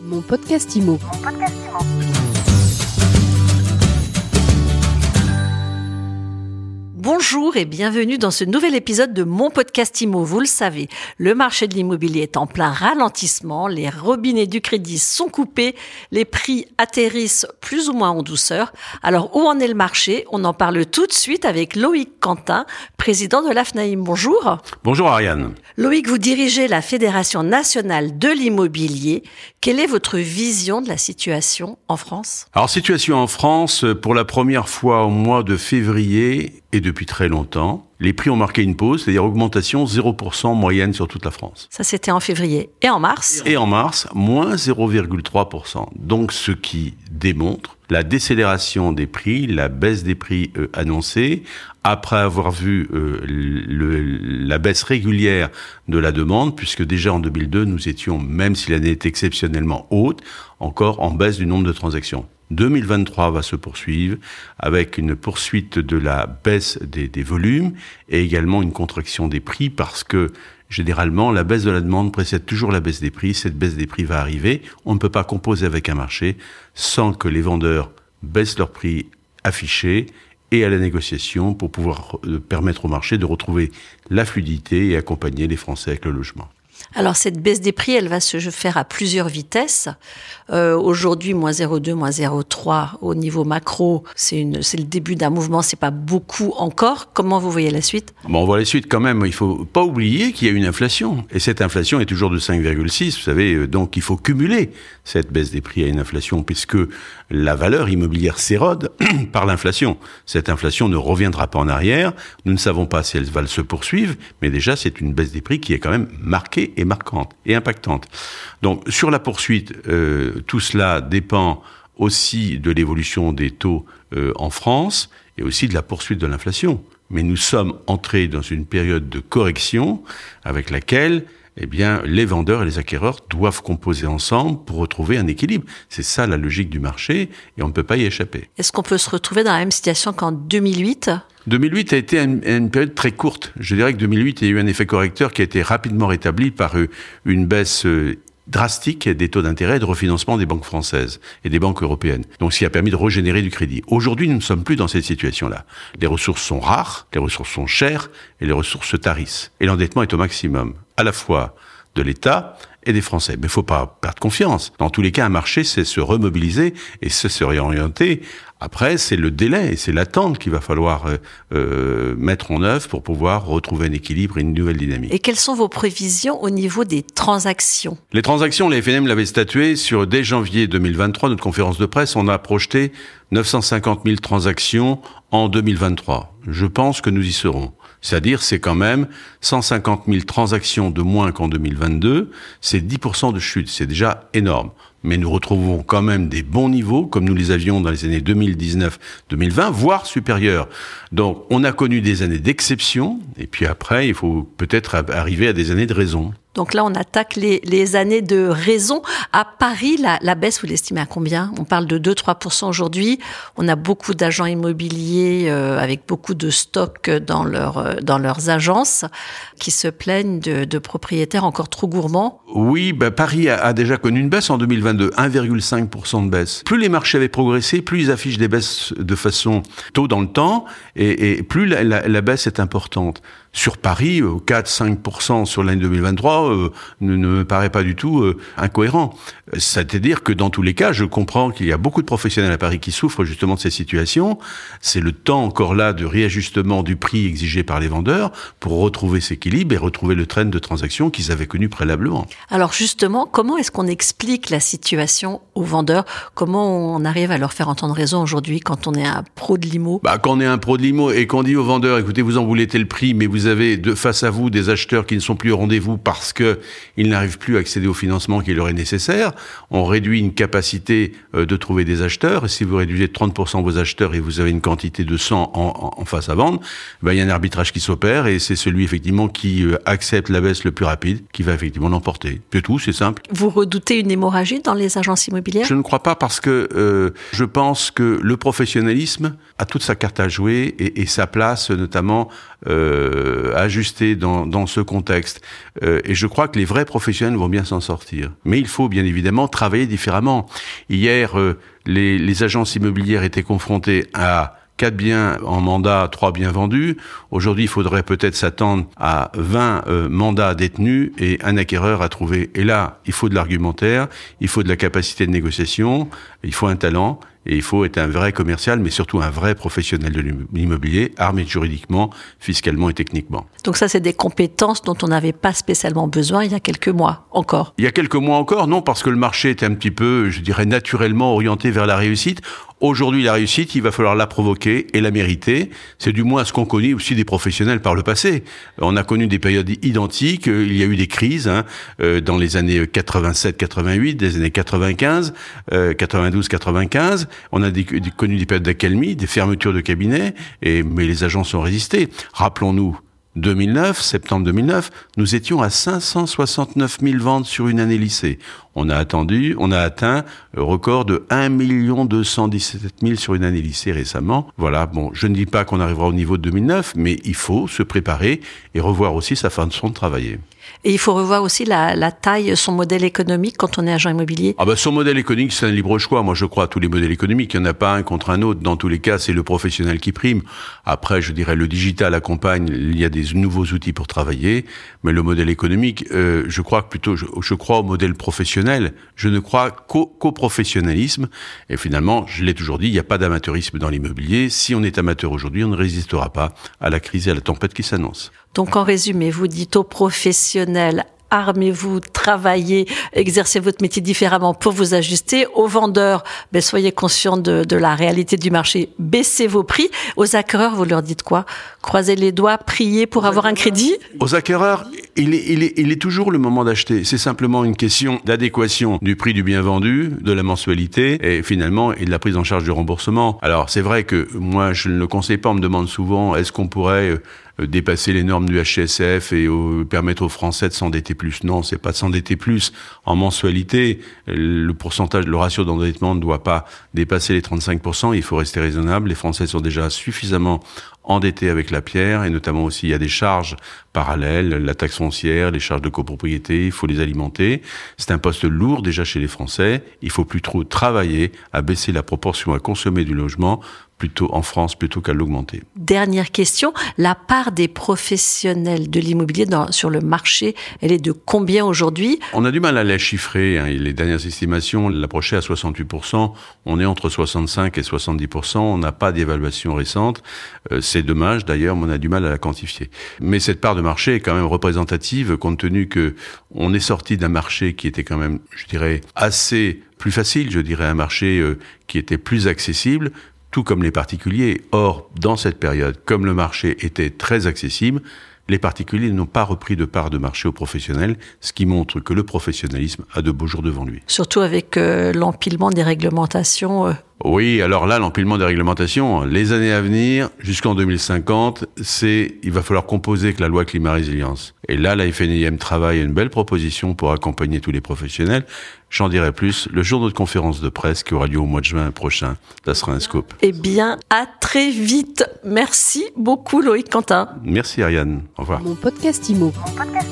Mon podcast IMO. Bonjour et bienvenue dans ce nouvel épisode de mon podcast IMO. Vous le savez, le marché de l'immobilier est en plein ralentissement, les robinets du crédit sont coupés, les prix atterrissent plus ou moins en douceur. Alors où en est le marché? On en parle tout de suite avec Loïc Quentin, président de l'AFNAIM. Bonjour. Bonjour Ariane. Loïc, vous dirigez la Fédération nationale de l'immobilier. Quelle est votre vision de la situation en France? Alors situation en France, pour la première fois au mois de février et depuis très longtemps, les prix ont marqué une pause, c'est-à-dire augmentation 0% moyenne sur toute la France. Ça c'était en février. Et en mars? Et en mars, moins 0,3%. Donc ce qui démontre la décélération des prix, la baisse des prix euh, annoncés, après avoir vu euh, le, la baisse régulière de la demande, puisque déjà en 2002, nous étions, même si l'année est exceptionnellement haute, encore en baisse du nombre de transactions. 2023 va se poursuivre avec une poursuite de la baisse des, des, volumes et également une contraction des prix parce que généralement la baisse de la demande précède toujours la baisse des prix. Cette baisse des prix va arriver. On ne peut pas composer avec un marché sans que les vendeurs baissent leurs prix affichés et à la négociation pour pouvoir permettre au marché de retrouver la fluidité et accompagner les Français avec le logement. Alors cette baisse des prix, elle va se faire à plusieurs vitesses. Euh, Aujourd'hui, moins 0,2, moins 0,3 au niveau macro, c'est le début d'un mouvement, c'est pas beaucoup encore. Comment vous voyez la suite? On voit la suite quand même. Il faut pas oublier qu'il y a une inflation. Et cette inflation est toujours de 5,6. Vous savez, euh, donc il faut cumuler cette baisse des prix à une inflation, puisque la valeur immobilière s'érode par l'inflation. Cette inflation ne reviendra pas en arrière. Nous ne savons pas si elle va se poursuivre, mais déjà c'est une baisse des prix qui est quand même marquée et marquante et impactante. Donc sur la poursuite, euh, tout cela dépend aussi de l'évolution des taux euh, en France et aussi de la poursuite de l'inflation. Mais nous sommes entrés dans une période de correction avec laquelle eh bien, les vendeurs et les acquéreurs doivent composer ensemble pour retrouver un équilibre. C'est ça la logique du marché et on ne peut pas y échapper. Est-ce qu'on peut se retrouver dans la même situation qu'en 2008 2008 a été une, période très courte. Je dirais que 2008, il y a eu un effet correcteur qui a été rapidement rétabli par une baisse drastique des taux d'intérêt et de refinancement des banques françaises et des banques européennes. Donc, ce qui a permis de régénérer du crédit. Aujourd'hui, nous ne sommes plus dans cette situation-là. Les ressources sont rares, les ressources sont chères et les ressources se tarissent. Et l'endettement est au maximum, à la fois de l'État et des Français. Mais il faut pas perdre confiance. Dans tous les cas, un marché, c'est se remobiliser et c'est se réorienter. Après, c'est le délai et c'est l'attente qu'il va falloir euh, euh, mettre en œuvre pour pouvoir retrouver un équilibre et une nouvelle dynamique. Et quelles sont vos prévisions au niveau des transactions? Les transactions, les FNM l'avaient statué sur dès janvier 2023, notre conférence de presse, on a projeté 950 000 transactions en 2023. Je pense que nous y serons. C'est-à-dire, c'est quand même 150 000 transactions de moins qu'en 2022. C'est 10% de chute. C'est déjà énorme. Mais nous retrouvons quand même des bons niveaux, comme nous les avions dans les années 2019-2020, voire supérieurs. Donc, on a connu des années d'exception. Et puis après, il faut peut-être arriver à des années de raison. Donc là, on attaque les, les années de raison. À Paris, la, la baisse, vous l'estimez à combien? On parle de 2-3% aujourd'hui. On a beaucoup d'agents immobiliers euh, avec beaucoup de stocks dans, leur, dans leurs agences qui se plaignent de, de propriétaires encore trop gourmands. Oui, bah Paris a, a, déjà connu une baisse en 2022, 1,5% de baisse. Plus les marchés avaient progressé, plus ils affichent des baisses de façon tôt dans le temps, et, plus la, baisse est importante sur Paris, 4-5% sur l'année 2023 euh, ne, ne, me paraît pas du tout euh, incohérent. C'est-à-dire que dans tous les cas, je comprends qu'il y a beaucoup de professionnels à Paris qui souffrent justement de ces situations. C'est le temps encore là de réajustement du prix exigé par les vendeurs pour retrouver cet équilibre et retrouver le train de transactions qu'ils avaient connu préalablement. Alors justement, comment est-ce qu'on explique la situation aux vendeurs Comment on arrive à leur faire entendre raison aujourd'hui quand on est un pro de l'IMO? Bah, Quand on est un pro de l'IMO et qu'on dit aux vendeurs, écoutez, vous en voulez tel prix, mais vous avez de face à vous des acheteurs qui ne sont plus au rendez-vous parce que ils n'arrivent plus à accéder au financement qui leur est nécessaire. On réduit une capacité euh, de trouver des acheteurs. Et si vous réduisez de 30% vos acheteurs et vous avez une quantité de 100 en, en, en face à vendre, ben, il y a un arbitrage qui s'opère et c'est celui effectivement qui euh, accepte la baisse le plus rapide qui va effectivement l'emporter. C'est tout, c'est simple. Vous redoutez une hémorragie les agences immobilières? Je ne crois pas parce que euh, je pense que le professionnalisme a toute sa carte à jouer et, et sa place notamment euh, ajuster dans, dans ce contexte. Euh, et je crois que les vrais professionnels vont bien s'en sortir. Mais il faut bien évidemment travailler différemment. Hier, euh, les, les agences immobilières étaient confrontées à quatre biens en mandat, trois biens vendus. Aujourd'hui, il faudrait peut-être s'attendre à 20 euh, mandats détenus et un acquéreur à trouver. Et là, il faut de l'argumentaire, il faut de la capacité de négociation, il faut un talent et il faut être un vrai commercial, mais surtout un vrai professionnel de l'immobilier, armé juridiquement, fiscalement et techniquement. Donc ça, c'est des compétences dont on n'avait pas spécialement besoin il y a quelques mois encore. Il y a quelques mois encore, non, parce que le marché était un petit peu, je dirais, naturellement orienté vers la réussite. Aujourd'hui, la réussite, il va falloir la provoquer et la mériter. C'est du moins ce qu'on connaît aussi des professionnels par le passé. On a connu des périodes identiques. Il y a eu des crises hein, euh, dans les années 87-88, des années 95, 92-95. On a connu des périodes d'accalmie, des fermetures de cabinets, et, mais les agences ont résisté. Rappelons-nous 2009, septembre 2009, nous étions à 569 000 ventes sur une année lycée. On a attendu, on a atteint le record de 1 217 000 sur une année lycée récemment. Voilà, bon, je ne dis pas qu'on arrivera au niveau de 2009, mais il faut se préparer et revoir aussi sa façon de travailler. Et il faut revoir aussi la, la, taille, son modèle économique quand on est agent immobilier. Ah ben son modèle économique, c'est un libre choix. Moi, je crois à tous les modèles économiques. Il n'y en a pas un contre un autre. Dans tous les cas, c'est le professionnel qui prime. Après, je dirais, le digital accompagne. Il y a des nouveaux outils pour travailler. Mais le modèle économique, euh, je crois que plutôt, je, je, crois au modèle professionnel. Je ne crois qu'au qu professionnalisme. Et finalement, je l'ai toujours dit, il n'y a pas d'amateurisme dans l'immobilier. Si on est amateur aujourd'hui, on ne résistera pas à la crise et à la tempête qui s'annonce. Donc en résumé, vous dites aux professionnels armez-vous, travaillez, exercez votre métier différemment pour vous ajuster. Aux vendeurs, ben, soyez conscients de, de, la réalité du marché, baissez vos prix. Aux acquéreurs, vous leur dites quoi? Croisez les doigts, priez pour avoir un crédit? Aux acquéreurs, il est, il est, il est toujours le moment d'acheter. C'est simplement une question d'adéquation du prix du bien vendu, de la mensualité et finalement et de la prise en charge du remboursement. Alors c'est vrai que moi je ne le conseille pas, on me demande souvent est-ce qu'on pourrait dépasser les normes du HCSF et au, permettre aux Français de s'endetter plus. Non, c'est pas de s'endetter plus en mensualité. Le pourcentage, le ratio d'endettement ne doit pas dépasser les 35%. Il faut rester raisonnable. Les Français sont déjà suffisamment endettés avec la pierre et notamment aussi il y a des charges parallèles, la taxe foncière, les charges de copropriété, il faut les alimenter. C'est un poste lourd déjà chez les Français. Il faut plus trop travailler à baisser la proportion à consommer du logement plutôt en France plutôt qu'à l'augmenter. Dernière question, la part des professionnels de l'immobilier sur le marché, elle est de combien aujourd'hui? On a du mal à la chiffrer. Hein. Les dernières estimations l'approchaient à 68%. On est entre 65 et 70%. On n'a pas d'évaluation récente. Euh, c'est dommage d'ailleurs, mais on a du mal à la quantifier. Mais cette part de marché est quand même représentative compte tenu que on est sorti d'un marché qui était quand même, je dirais, assez plus facile, je dirais un marché euh, qui était plus accessible, tout comme les particuliers. Or, dans cette période, comme le marché était très accessible, les particuliers n'ont pas repris de part de marché aux professionnels, ce qui montre que le professionnalisme a de beaux jours devant lui. Surtout avec euh, l'empilement des réglementations. Euh. Oui, alors là, l'empilement des réglementations, les années à venir, jusqu'en 2050, c'est, il va falloir composer avec la loi climat résilience. Et là, la FNIM travaille à une belle proposition pour accompagner tous les professionnels. J'en dirai plus le jour de notre conférence de presse qui aura lieu au mois de juin prochain. Ça sera un scoop. Eh bien, à très vite. Merci beaucoup Loïc Quentin. Merci Ariane. Au revoir. Mon podcast Imo. Mon podcast